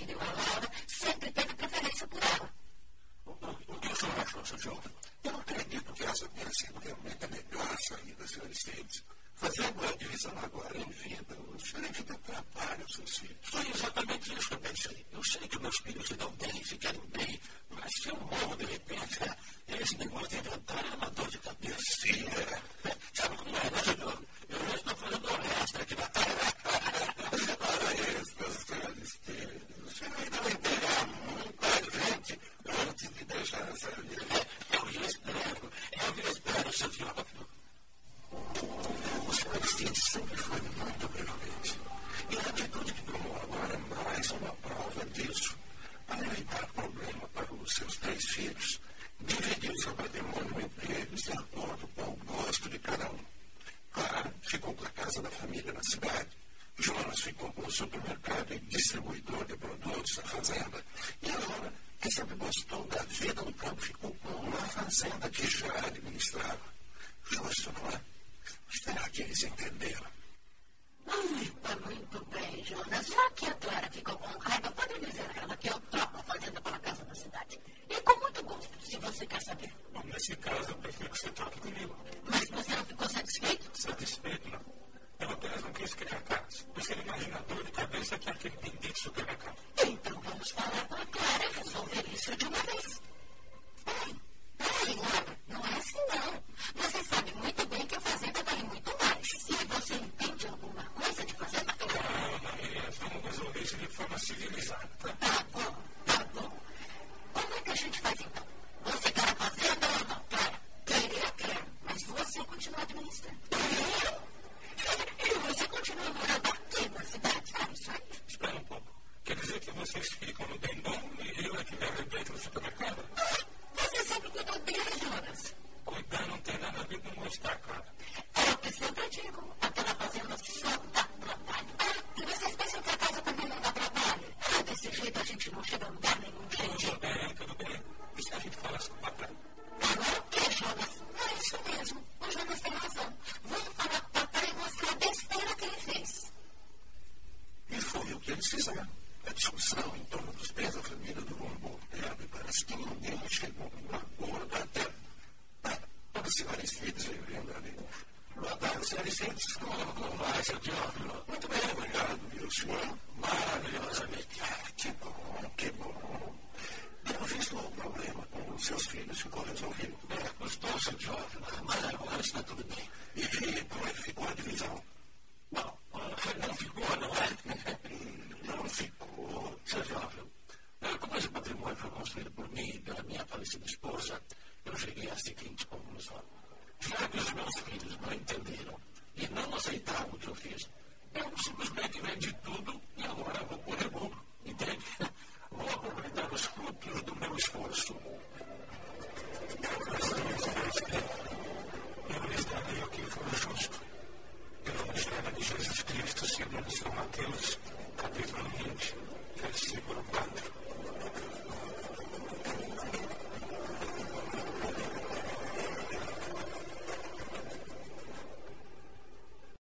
filho, a Laura, sempre teve preferência por ela. O, que o senhor achou, Sr. jovem? Eu acredito que essa tenha sido realmente a é melhor saída, Sr. Vicente. Fazendo a divisão agora em vida, o senhor evita atrapalha os seus filhos. Foi exatamente isso que eu pensei. assim sempre foi muito prevalente. E a atitude que tomou agora é mais uma prova disso. Para evitar problema para os seus três filhos, dividiu seu patrimônio entre eles de acordo com o gosto de cada um. Clara ficou com a casa da família na cidade, Jonas ficou com o supermercado e distribuidor de produtos da fazenda, e agora, que sempre gostou da vida no campo, ficou com uma fazenda que já administrava. Justo, não é? Mas será que eles entenderam? Muito, tá muito bem, Jonas. Já que a Clara ficou com raiva, pode dizer a ela que eu troco a fazenda pela casa da cidade. E com muito gosto, se você quer saber. Bom, nesse caso, eu prefiro que você troque comigo. Mas você não ficou satisfeito? Satisfeito, não. Eu apenas não quis criar caras, imagina a dor de cabeça que aquele pendente supermercado. Então vamos falar com a Clara e resolver isso de uma vez. Nasıl yemeyeceğim? a discussão em torno dos pés da família do Lombo Terra, parece que ninguém chegou a um acordo até para as senhoras eu vivendo ali. Boa tarde, senhoras senhores, como vai, seu Diófilo? Muito bem, obrigado, viu, senhor? É maravilhosamente. Ah, que bom, que bom. Eu fiz com o problema com os seus filhos, ficou resolvido. Né? É, custou, seu Diófilo, mas agora está tudo bem. E como é que ficou a divisão?